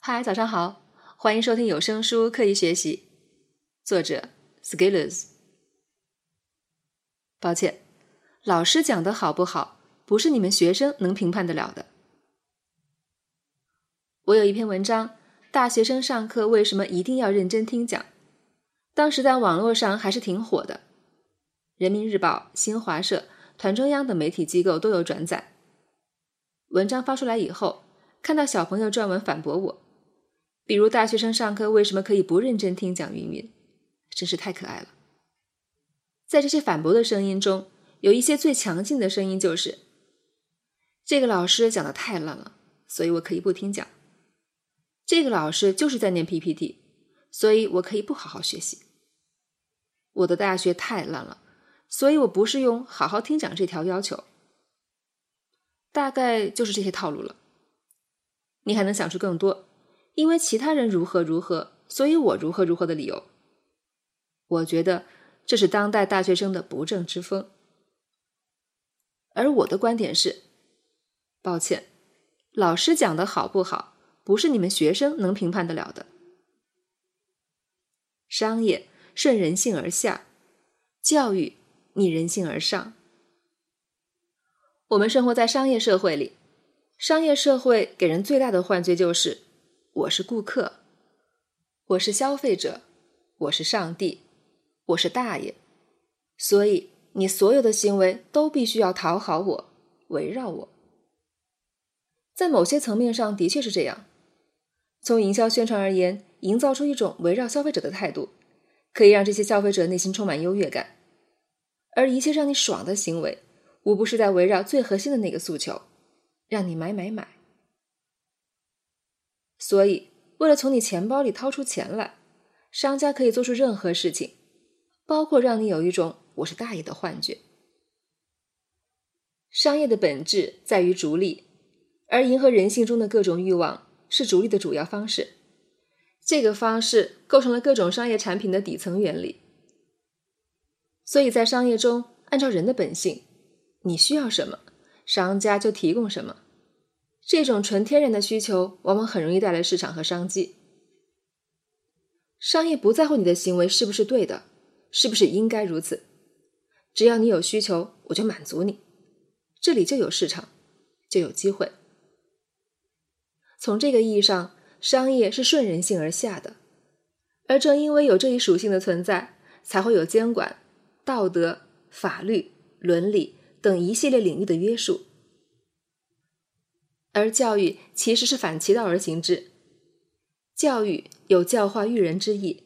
嗨，早上好，欢迎收听有声书《刻意学习》，作者 Skillers。抱歉，老师讲的好不好，不是你们学生能评判得了的。我有一篇文章，大学生上课为什么一定要认真听讲？当时在网络上还是挺火的，人民日报、新华社、团中央等媒体机构都有转载。文章发出来以后，看到小朋友撰文反驳我，比如大学生上课为什么可以不认真听讲？云云，真是太可爱了。在这些反驳的声音中，有一些最强劲的声音就是：这个老师讲的太烂了，所以我可以不听讲。这个老师就是在念 PPT，所以我可以不好好学习。我的大学太烂了，所以我不是用好好听讲这条要求。大概就是这些套路了。你还能想出更多，因为其他人如何如何，所以我如何如何的理由。我觉得这是当代大学生的不正之风。而我的观点是：抱歉，老师讲的好不好？不是你们学生能评判得了的。商业顺人性而下，教育逆人性而上。我们生活在商业社会里，商业社会给人最大的幻觉就是我是顾客，我是消费者，我是上帝，我是大爷，所以你所有的行为都必须要讨好我，围绕我。在某些层面上的确是这样。从营销宣传而言，营造出一种围绕消费者的态度，可以让这些消费者内心充满优越感，而一切让你爽的行为，无不是在围绕最核心的那个诉求，让你买买买。所以，为了从你钱包里掏出钱来，商家可以做出任何事情，包括让你有一种“我是大爷”的幻觉。商业的本质在于逐利，而迎合人性中的各种欲望。是逐利的主要方式，这个方式构成了各种商业产品的底层原理。所以在商业中，按照人的本性，你需要什么，商家就提供什么。这种纯天然的需求，往往很容易带来市场和商机。商业不在乎你的行为是不是对的，是不是应该如此，只要你有需求，我就满足你，这里就有市场，就有机会。从这个意义上，商业是顺人性而下的，而正因为有这一属性的存在，才会有监管、道德、法律、伦理等一系列领域的约束。而教育其实是反其道而行之，教育有教化育人之意，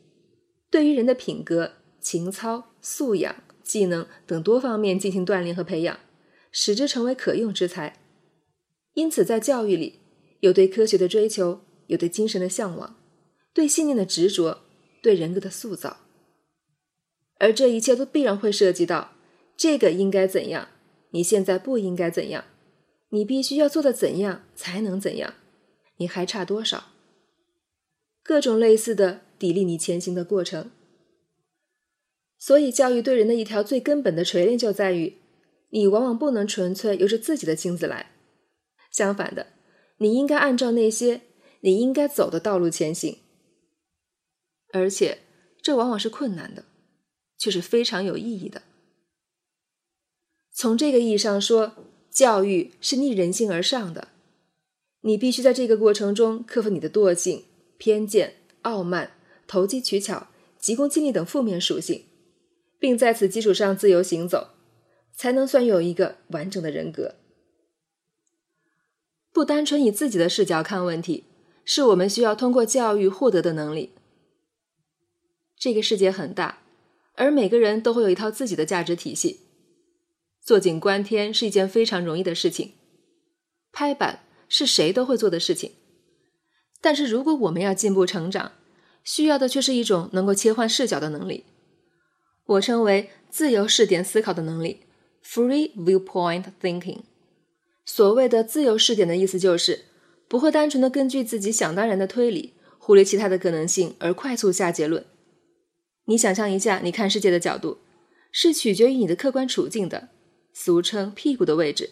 对于人的品格、情操、素养、技能等多方面进行锻炼和培养，使之成为可用之才。因此，在教育里。有对科学的追求，有对精神的向往，对信念的执着，对人格的塑造，而这一切都必然会涉及到这个应该怎样，你现在不应该怎样，你必须要做的怎样才能怎样，你还差多少？各种类似的砥砺你前行的过程。所以，教育对人的一条最根本的锤炼就在于，你往往不能纯粹由着自己的性子来，相反的。你应该按照那些你应该走的道路前行，而且这往往是困难的，却是非常有意义的。从这个意义上说，教育是逆人性而上的。你必须在这个过程中克服你的惰性、偏见、傲慢、投机取巧、急功近利等负面属性，并在此基础上自由行走，才能算有一个完整的人格。不单纯以自己的视角看问题，是我们需要通过教育获得的能力。这个世界很大，而每个人都会有一套自己的价值体系。坐井观天是一件非常容易的事情，拍板是谁都会做的事情。但是如果我们要进步成长，需要的却是一种能够切换视角的能力，我称为自由视点思考的能力 （free viewpoint thinking）。所谓的自由视点的意思就是，不会单纯的根据自己想当然的推理，忽略其他的可能性而快速下结论。你想象一下，你看世界的角度是取决于你的客观处境的，俗称屁股的位置。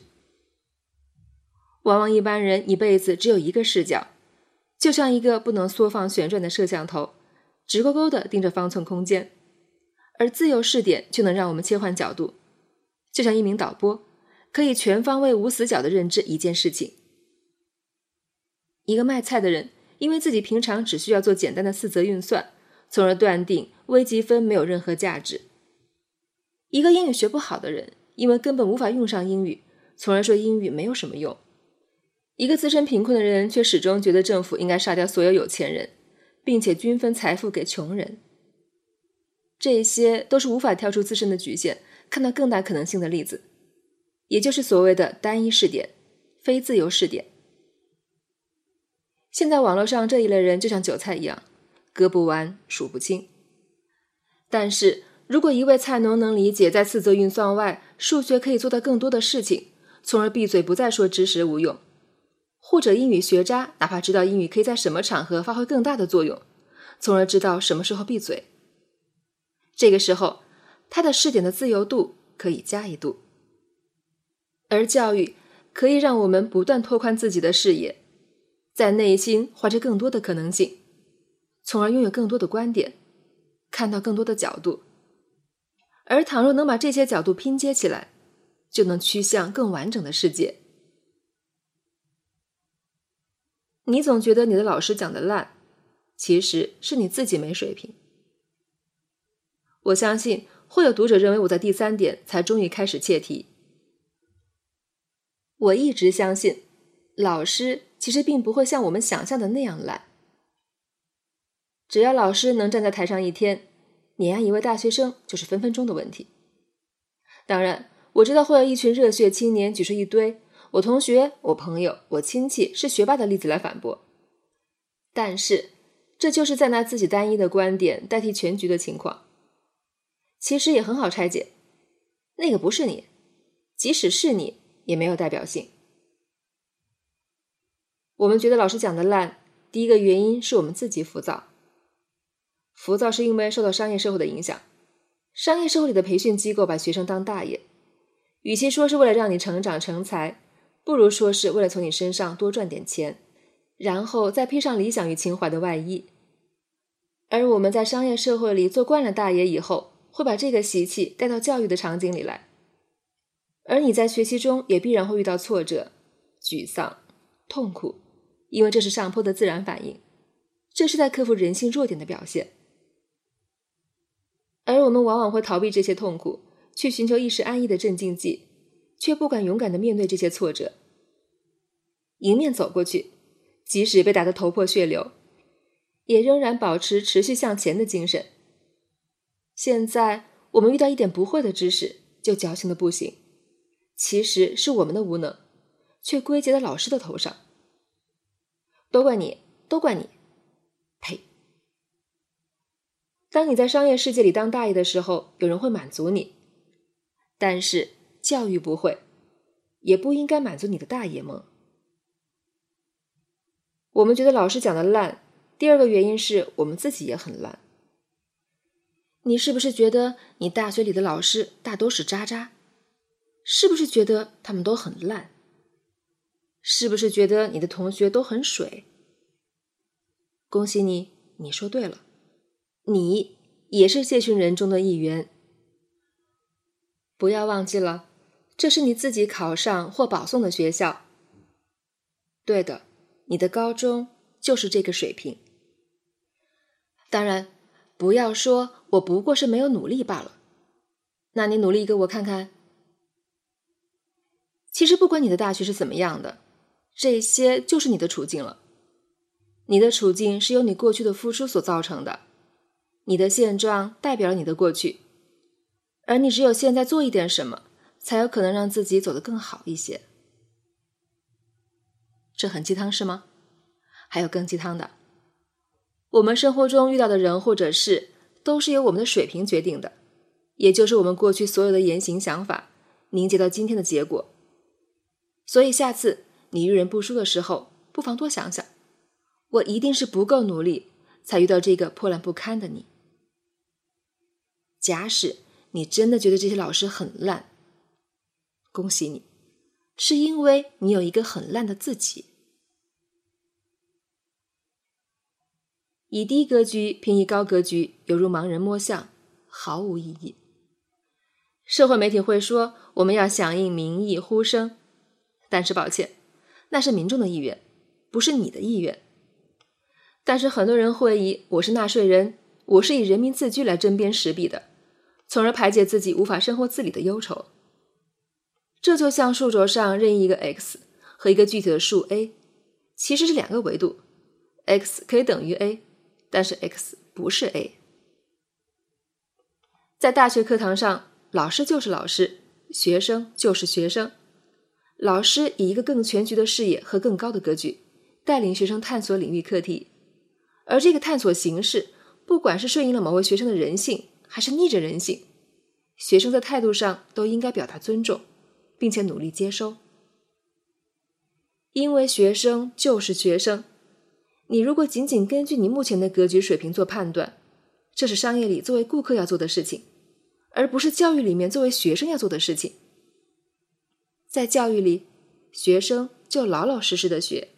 往往一般人一辈子只有一个视角，就像一个不能缩放旋转的摄像头，直勾勾地盯着方寸空间；而自由视点就能让我们切换角度，就像一名导播，可以全方位无死角地认知一件事情。一个卖菜的人，因为自己平常只需要做简单的四则运算，从而断定微积分没有任何价值。一个英语学不好的人，因为根本无法用上英语，从而说英语没有什么用。一个自身贫困的人，却始终觉得政府应该杀掉所有有钱人，并且均分财富给穷人。这些都是无法跳出自身的局限，看到更大可能性的例子，也就是所谓的单一视点、非自由视点。现在网络上这一类人就像韭菜一样，割不完、数不清。但是如果一位菜农能理解，在四则运算外，数学可以做到更多的事情，从而闭嘴不再说知识无用。或者英语学渣，哪怕知道英语可以在什么场合发挥更大的作用，从而知道什么时候闭嘴。这个时候，他的试点的自由度可以加一度。而教育可以让我们不断拓宽自己的视野，在内心怀着更多的可能性，从而拥有更多的观点，看到更多的角度。而倘若能把这些角度拼接起来，就能趋向更完整的世界。你总觉得你的老师讲的烂，其实是你自己没水平。我相信会有读者认为我在第三点才终于开始切题。我一直相信，老师其实并不会像我们想象的那样烂。只要老师能站在台上一天，碾压一位大学生就是分分钟的问题。当然，我知道会有一群热血青年举出一堆。我同学、我朋友、我亲戚是学霸的例子来反驳，但是这就是在拿自己单一的观点代替全局的情况。其实也很好拆解，那个不是你，即使是你，也没有代表性。我们觉得老师讲的烂，第一个原因是我们自己浮躁。浮躁是因为受到商业社会的影响，商业社会里的培训机构把学生当大爷，与其说是为了让你成长成才。不如说是为了从你身上多赚点钱，然后再披上理想与情怀的外衣。而我们在商业社会里做惯了大爷以后，会把这个习气带到教育的场景里来。而你在学习中也必然会遇到挫折、沮丧、痛苦，因为这是上坡的自然反应，这是在克服人性弱点的表现。而我们往往会逃避这些痛苦，去寻求一时安逸的镇静剂。却不敢勇敢的面对这些挫折，迎面走过去，即使被打得头破血流，也仍然保持持续向前的精神。现在我们遇到一点不会的知识就矫情的不行，其实是我们的无能，却归结在老师的头上。都怪你，都怪你，当你在商业世界里当大爷的时候，有人会满足你，但是。教育不会，也不应该满足你的大爷梦。我们觉得老师讲的烂，第二个原因是我们自己也很烂。你是不是觉得你大学里的老师大都是渣渣？是不是觉得他们都很烂？是不是觉得你的同学都很水？恭喜你，你说对了，你也是这群人中的一员。不要忘记了。这是你自己考上或保送的学校。对的，你的高中就是这个水平。当然，不要说我不过是没有努力罢了。那你努力给我看看。其实不管你的大学是怎么样的，这些就是你的处境了。你的处境是由你过去的付出所造成的，你的现状代表了你的过去，而你只有现在做一点什么。才有可能让自己走得更好一些。这很鸡汤是吗？还有更鸡汤的。我们生活中遇到的人或者事，都是由我们的水平决定的，也就是我们过去所有的言行想法凝结到今天的结果。所以下次你遇人不淑的时候，不妨多想想，我一定是不够努力，才遇到这个破烂不堪的你。假使你真的觉得这些老师很烂，恭喜你，是因为你有一个很烂的自己。以低格局平移高格局，犹如盲人摸象，毫无意义。社会媒体会说我们要响应民意呼声，但是抱歉，那是民众的意愿，不是你的意愿。但是很多人会以我是纳税人，我是以人民自居来针砭时弊的，从而排解自己无法生活自理的忧愁。这就像数轴上任意一个 x 和一个具体的数 a，其实是两个维度，x 可以等于 a，但是 x 不是 a。在大学课堂上，老师就是老师，学生就是学生。老师以一个更全局的视野和更高的格局，带领学生探索领域课题，而这个探索形式，不管是顺应了某位学生的人性，还是逆着人性，学生在态度上都应该表达尊重。并且努力接收，因为学生就是学生。你如果仅仅根据你目前的格局水平做判断，这是商业里作为顾客要做的事情，而不是教育里面作为学生要做的事情。在教育里，学生就老老实实的学，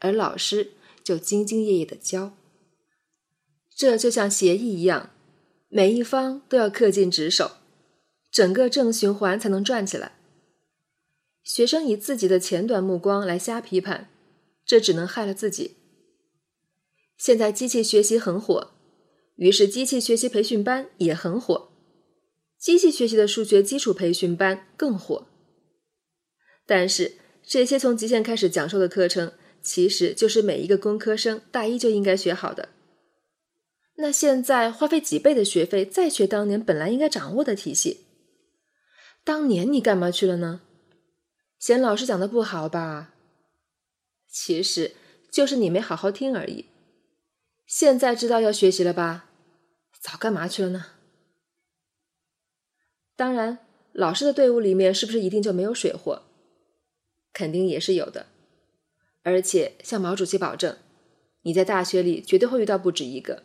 而老师就兢兢业业的教。这就像协议一样，每一方都要恪尽职守，整个正循环才能转起来。学生以自己的浅短目光来瞎批判，这只能害了自己。现在机器学习很火，于是机器学习培训班也很火，机器学习的数学基础培训班更火。但是这些从极限开始讲授的课程，其实就是每一个工科生大一就应该学好的。那现在花费几倍的学费再学当年本来应该掌握的体系，当年你干嘛去了呢？嫌老师讲的不好吧？其实就是你没好好听而已。现在知道要学习了吧？早干嘛去了呢？当然，老师的队伍里面是不是一定就没有水货？肯定也是有的。而且向毛主席保证，你在大学里绝对会遇到不止一个。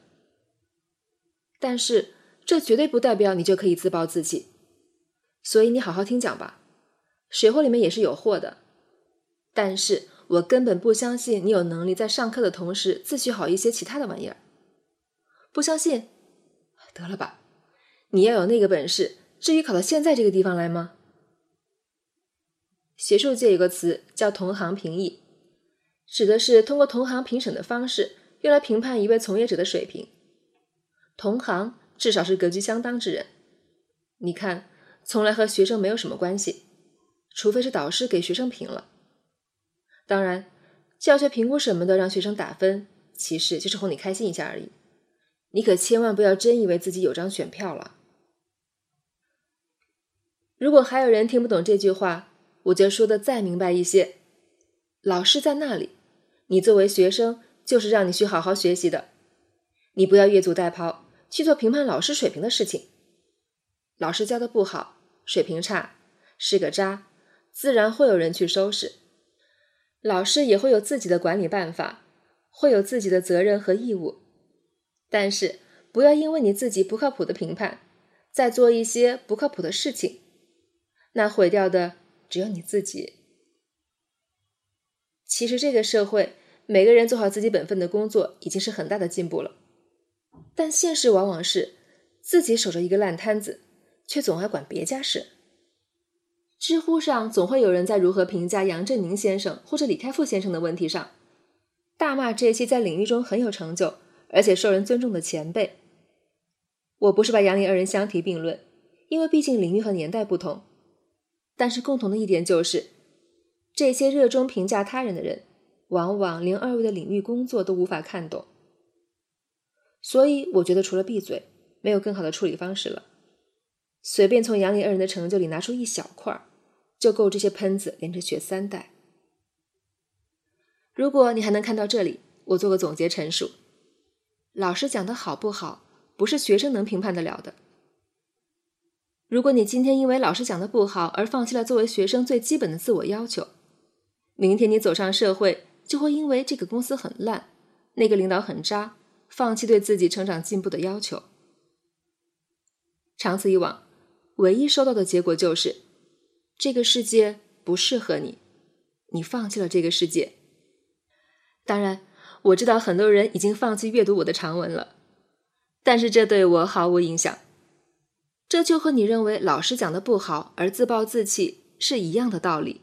但是这绝对不代表你就可以自暴自弃。所以你好好听讲吧。水货里面也是有货的，但是我根本不相信你有能力在上课的同时自学好一些其他的玩意儿。不相信？得了吧，你要有那个本事，至于考到现在这个地方来吗？学术界有个词叫同行评议，指的是通过同行评审的方式，用来评判一位从业者的水平。同行至少是格局相当之人，你看，从来和学生没有什么关系。除非是导师给学生评了，当然，教学评估什么的让学生打分，其实就是哄你开心一下而已。你可千万不要真以为自己有张选票了。如果还有人听不懂这句话，我就说的再明白一些：老师在那里，你作为学生就是让你去好好学习的。你不要越俎代庖去做评判老师水平的事情。老师教的不好，水平差，是个渣。自然会有人去收拾，老师也会有自己的管理办法，会有自己的责任和义务。但是不要因为你自己不靠谱的评判，再做一些不靠谱的事情，那毁掉的只有你自己。其实这个社会，每个人做好自己本分的工作已经是很大的进步了，但现实往往是自己守着一个烂摊子，却总爱管别家事。知乎上总会有人在如何评价杨振宁先生或者李开复先生的问题上，大骂这些在领域中很有成就而且受人尊重的前辈。我不是把杨李二人相提并论，因为毕竟领域和年代不同。但是共同的一点就是，这些热衷评价他人的人，往往连二位的领域工作都无法看懂。所以我觉得除了闭嘴，没有更好的处理方式了。随便从杨李二人的成就里拿出一小块。就够这些喷子连着学三代。如果你还能看到这里，我做个总结陈述：老师讲的好不好，不是学生能评判得了的。如果你今天因为老师讲的不好而放弃了作为学生最基本的自我要求，明天你走上社会，就会因为这个公司很烂，那个领导很渣，放弃对自己成长进步的要求。长此以往，唯一收到的结果就是。这个世界不适合你，你放弃了这个世界。当然，我知道很多人已经放弃阅读我的长文了，但是这对我毫无影响。这就和你认为老师讲的不好而自暴自弃是一样的道理。